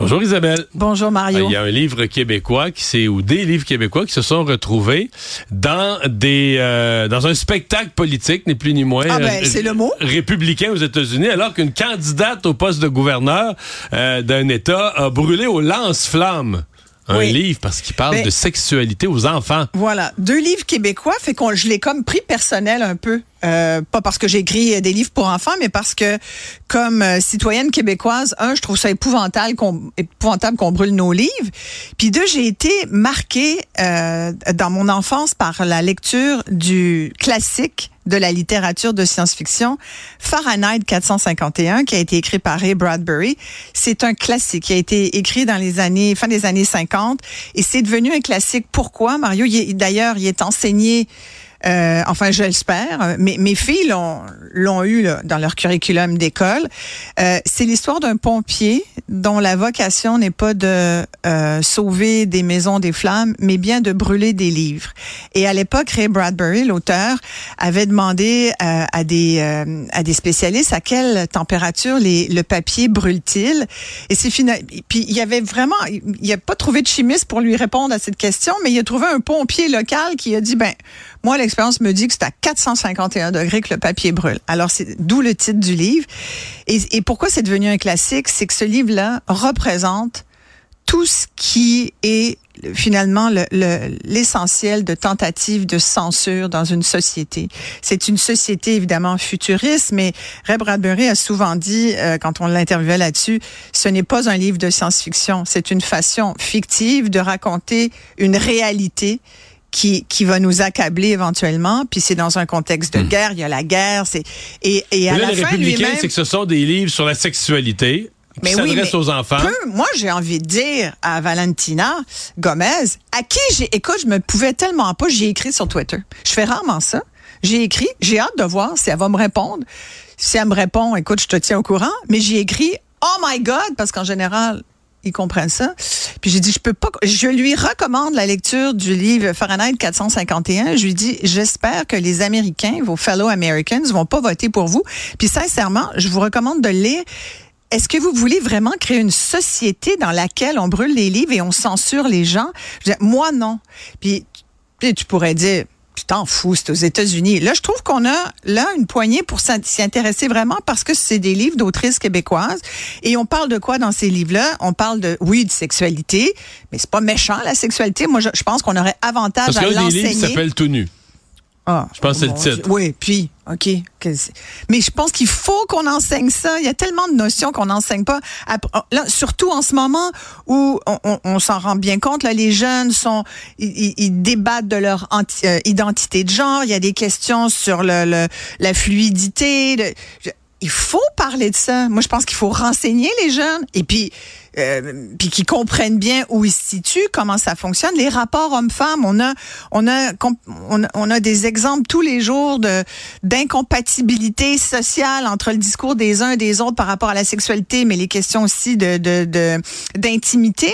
Bonjour Isabelle. Bonjour Mario. Il y a un livre québécois qui c'est ou des livres québécois qui se sont retrouvés dans des euh, dans un spectacle politique ni plus ni moins. Ah ben, euh, c'est le mot. Républicain aux États-Unis, alors qu'une candidate au poste de gouverneur euh, d'un État a brûlé au lance-flammes un Oui. livre parce qu'il parle Ben, de sexualité aux enfants. Voilà, deux livres québécois, fait qu'on je l'ai comme pris personnel un peu. Euh, pas parce que euh, des livres pour enfants, mais parce que comme euh, citoyenne québécoise, un, je trouve ça épouvantable qu'on épouvantable qu'on brûle nos livres. Puis deux, j'ai été marquée euh, dans mon enfance par la lecture du classique de la littérature de science-fiction, Fahrenheit 451, qui a été écrit par Ray Bradbury. C'est un classique qui a été écrit dans les années, fin des années 50, et c'est devenu un classique. Pourquoi, Mario? D'ailleurs, il est enseigné euh, enfin, je l'espère. Mais mes filles l'ont l'ont eu là, dans leur curriculum d'école. Euh, c'est l'histoire d'un pompier dont la vocation n'est pas de euh, sauver des maisons des flammes, mais bien de brûler des livres. Et à l'époque, Ray Bradbury, l'auteur, avait demandé euh, à des euh, à des spécialistes à quelle température les, le papier brûle-t-il? Et c'est fina- Puis il y avait vraiment, il a pas trouvé de chimiste pour lui répondre à cette question, mais il a trouvé un pompier local qui a dit ben moi, l'expérience me dit que c'est à 451 degrés que le papier brûle. Alors, c'est d'où le titre du livre. Et, et pourquoi c'est devenu un classique? C'est que ce livre-là représente tout ce qui est finalement le- le- l'essentiel de tentatives de censure dans une société. C'est une société évidemment futuriste, mais Ray Bradbury a souvent dit, euh, quand on l'interviewait là-dessus, ce n'est pas un livre de science-fiction, c'est une façon fictive de raconter une réalité qui, qui va nous accabler éventuellement. Puis c'est dans un contexte de guerre. Il y a la guerre. C'est et, et à Mais là, la les fin républicains, c'est que ce sont des livres sur la sexualité qui Mais oui, mais aux enfants. peu- moi, j'ai envie de dire à Valentina Gomez, à qui j'ai, écoute, je me pouvais tellement pas, j'ai écrit sur Twitter. Je fais rarement ça. J'ai écrit, j'ai hâte de voir si elle va me répondre. Si elle me répond, écoute, je te tiens au courant. Mais j'ai écrit, oh my God, parce qu'en général, ils comprennent ça. Puis j'ai dit, je peux pas, je lui recommande la lecture du livre Fahrenheit 451. Je lui dis, j'espère que les Américains, vos fellow Americans, vont pas voter pour vous. Puis sincèrement, je vous recommande de lire. Est-ce que vous voulez vraiment créer une société dans laquelle on brûle les livres et on censure les gens? Je dis, moi, non. Puis tu pourrais dire, tu t'en fous, c'est aux États-Unis. Là, je trouve qu'on a là une poignée pour s'y intéresser vraiment parce que c'est des livres d'autrices québécoises. Et on parle de quoi dans ces livres-là? On parle de, oui, de sexualité, mais c'est pas méchant, la sexualité. Moi, je, je pense qu'on aurait avantage Parce à l'enseigner. s'appellent Tout nu. Ah, Je pense que c'est le titre. Oui, puis, OK. Mais je pense qu'il faut qu'on enseigne ça. Il y a tellement de notions qu'on n'enseigne pas. Là, surtout en ce moment où on, on- on s'en rend bien compte, là, les jeunes sont, ils, débattent de leur anti- euh, identité de genre. Il y a des questions sur le, le- la fluidité. le- il faut parler de ça. Moi, je pense qu'il faut renseigner les jeunes et puis, euh, puis qu'ils comprennent bien où ils se situent, comment ça fonctionne. Les rapports hommes-femmes, on a, on a, on a, des exemples tous les jours de d'incompatibilité sociale entre le discours des uns et des autres par rapport à la sexualité, mais les questions aussi de de- de- d'intimité.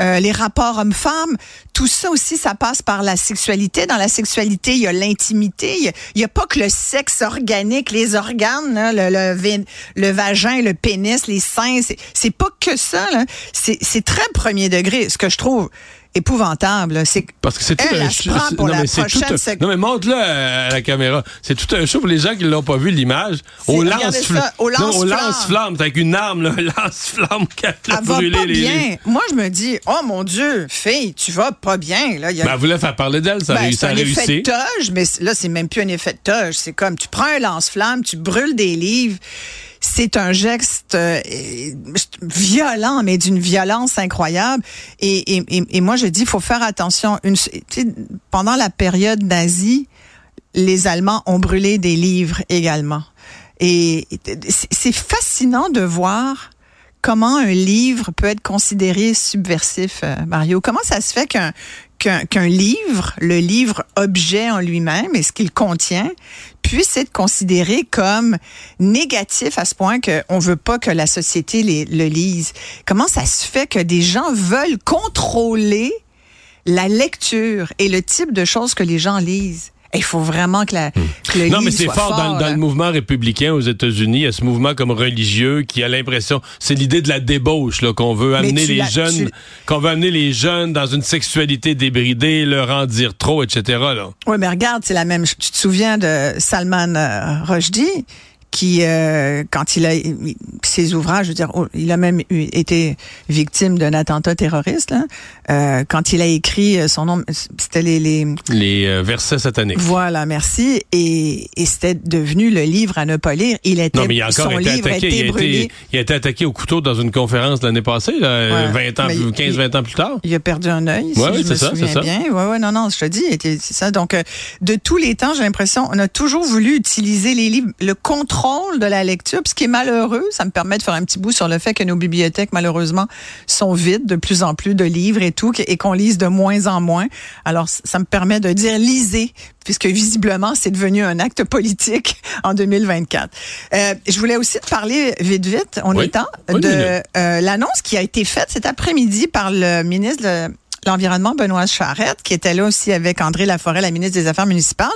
Euh, les rapports hommes-femmes, tout ça aussi, ça passe par la sexualité. Dans la sexualité, il y a l'intimité. Il n'y a, pas que le sexe organique, les organes, là, le, le, le vagin, le pénis, les seins. C'est- pas que ça. c'est très premier degré, ce que je trouve épouvantable. C'est Parce que c'est tout un prend pour non, la prochaine tout un- Non, mais montre-le à la caméra. C'est tout un show pour les gens qui l'ont pas vu, l'image. Au lance-flamme. au lance-flamme. C'est avec une arme, là, lance-flamme qui a elle va brûlé pas les bien. Moi, je me dis, oh mon Dieu, fille, tu vas pas bien. Là, y a Ben, elle voulait faire parler d'elle, ça a Ben, réussi c'est un effet de toge, mais là, c'est même plus un effet de toge. C'est comme tu prends un lance-flamme, tu brûles des livres. C'est un geste euh, violent, mais d'une violence incroyable. Et, moi, je dis, il faut faire attention. Pendant la période nazie, les Allemands ont brûlé des livres également. Et c'est c'est fascinant de voir comment un livre peut être considéré subversif, euh, Mario. Comment ça se fait qu'un qu'un livre, le livre objet en lui-même et ce qu'il contient, puisse être considéré comme négatif à ce point qu'on veut pas que la société le lise. Comment ça se fait que des gens veulent contrôler la lecture et le type de choses que les gens lisent? Il faut vraiment que, la, que le Hmm. Non, mais c'est fort, dans, le mouvement républicain aux États-Unis. Il y a ce mouvement comme religieux qui a l'impression, c'est l'idée de la débauche là qu'on veut amener les jeunes, tu- qu'on veut amener les jeunes dans une sexualité débridée, leur en dire trop, etc. Là. Oui, mais regarde, c'est la même. Tu te souviens de Salman euh, Rushdie? Qui, euh, quand il a ses ouvrages, je veux dire, oh, il a même eu- été victime d'un attentat terroriste. Là. Euh, quand il a écrit euh, son nom, c'était les, les Les euh, versets sataniques. voilà, merci, et, et c'était devenu le livre à ne pas lire. Il était Non, mais il a encore son été livre attaqué. était Il a été, il a été attaqué au couteau dans une conférence l'année passée, là, Ouais, 20 ans, mais il- 15-20 ans plus tard. Il a perdu un œil, si Ouais, oui, c'est ça, c'est ça. bien. Ouais, ouais, non, non, je te dis, c'est ça. Donc, euh, de tous les temps, j'ai l'impression, on a toujours voulu utiliser les livres, le contrôle de la lecture, puis ce qui est malheureux, ça me permet de faire un petit bout sur le fait que nos bibliothèques, malheureusement, sont vides de plus en plus de livres et tout, et qu'on lise de moins en moins. Alors, ça me permet de dire lisez, puisque visiblement, c'est devenu un acte politique en 2024. Euh, je voulais aussi te parler vite, vite, on Oui. est temps, de euh, l'annonce qui a été faite cet après-midi par le ministre de l'Environnement, Benoît Charette, qui était là aussi avec André Laforêt, la ministre des Affaires municipales.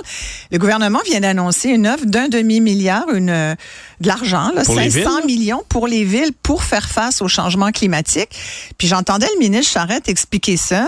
Le gouvernement vient d'annoncer une offre d'un demi-milliard, une de l'argent, là, Pour les 500 villes? millions pour les villes pour faire face au changement climatique. Puis j'entendais le ministre Charette expliquer ça.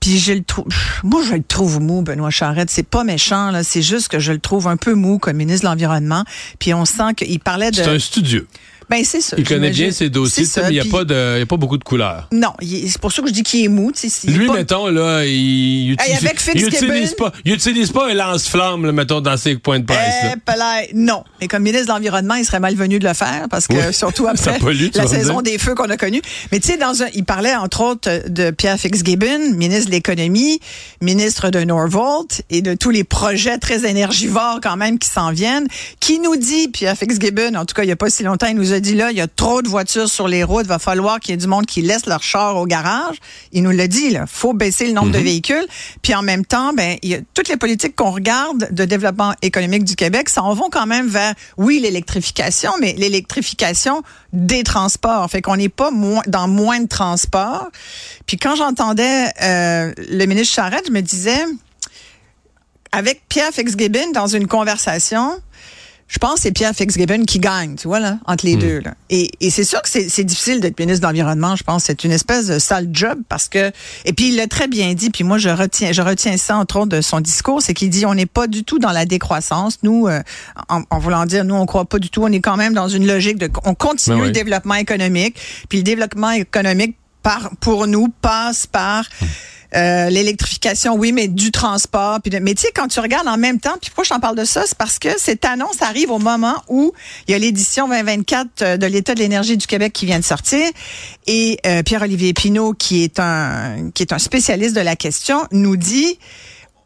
Puis je le trouve, moi je le trouve mou, Benoît Charette. C'est pas méchant là, c'est juste que je le trouve un peu mou comme ministre de l'environnement. Puis on sent qu'il parlait de, C'est un studieux. Ben c'est ça. Il connaît bien ses dossiers, C'est mais ça, il n'y a, pas de- y a pas beaucoup de couleurs. non, c'est pour ça que je dis qu'il est mou. est Lui, pas- mettons, là, il utilise, avec il Fitzgibbon? utilise pas, il utilise pas un lance-flamme, mettons, dans ses points de presse. Eh, non. Mais comme ministre de l'Environnement, il serait malvenu de le faire parce que Oui. surtout Ça après pollue, la saison des feux qu'on a connue. Mais tu sais, dans un, il parlait entre autres de Pierre Fitzgibbon, ministre de l'économie, ministre de Norvolt et de tous les projets très énergivores quand même qui s'en viennent. Qui nous dit, Pierre Fitzgibbon, en tout cas il y a pas si longtemps, il nous a dit là, il y a trop de voitures sur les routes, va falloir qu'il y ait du monde qui laisse leur char au garage. Il nous l'a dit, là, faut baisser le nombre de véhicules. Puis en même temps, ben, il y a toutes les politiques qu'on regarde de développement économique du Québec, ça en vont quand même vers, oui, l'électrification, mais l'électrification des transports. Fait qu'on n'est pas moins, dans moins de transports. Puis quand j'entendais euh, le ministre Charette, je me disais, avec Pierre Fitzgibbon dans une conversation, je pense que c'est Pierre Fitzgibbon qui gagne, tu vois, là, entre les deux. Là. Et, et c'est sûr que c'est difficile d'être ministre de l'Environnement, je pense. C'est une espèce de sale job parce que... Et puis, il l'a très bien dit, puis moi, je retiens, je retiens ça, entre autres, de son discours, c'est qu'il dit, on n'est pas du tout dans la décroissance. Nous, euh, en, en voulant dire, nous, on croit pas du tout, on est quand même dans une logique de... On continue Ben oui. le développement économique, puis le développement économique, par, pour nous, passe par... Euh, l'électrification, oui, mais du transport. Puis de, mais tu sais, quand tu regardes en même temps, puis pourquoi je t'en parle de ça, c'est parce que cette annonce arrive au moment où il y a l'édition 2024 de l'État de l'énergie du Québec qui vient de sortir, et euh, Pierre-Olivier Pinault, qui est un qui est un spécialiste de la question, nous dit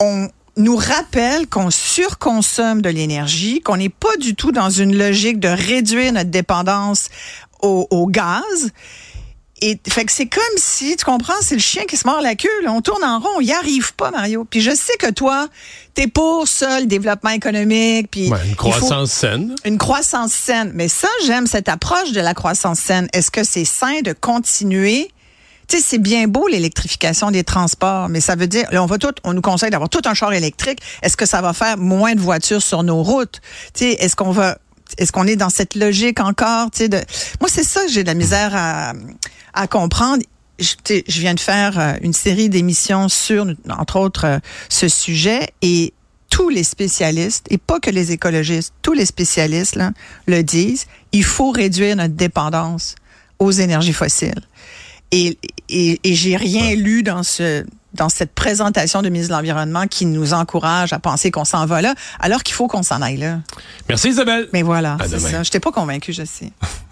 on nous rappelle qu'on surconsomme de l'énergie, qu'on n'est pas du tout dans une logique de réduire notre dépendance au gaz. Et fait que c'est comme si, tu comprends, c'est le chien qui se mord la queue. Là. On tourne en rond, on y arrive pas, Mario. Puis je sais que toi, t'es pour ça, le développement économique. Puis Ouais, une croissance saine. une croissance saine. Mais ça, j'aime cette approche de la croissance saine. Est-ce que c'est sain de continuer? Tu sais, c'est bien beau l'électrification des transports, mais ça veut dire, là, on va tout, on nous conseille d'avoir tout un char électrique. Est-ce que ça va faire moins de voitures sur nos routes? Tu sais, est-ce qu'on va, est-ce qu'on est dans cette logique encore? Tu sais, de, moi, c'est ça que j'ai de la misère à, à comprendre. je, je viens de faire euh, une série d'émissions sur, entre autres, euh, ce sujet et tous les spécialistes, et pas que les écologistes, tous les spécialistes là, le disent, il faut réduire notre dépendance aux énergies fossiles. Et, et, et j'ai rien lu dans ce dans cette présentation de mise de l'environnement qui nous encourage à penser qu'on s'en va là, alors qu'il faut qu'on s'en aille là. Merci Isabelle. Mais voilà, c'est ça. Je n'étais pas convaincue, je sais.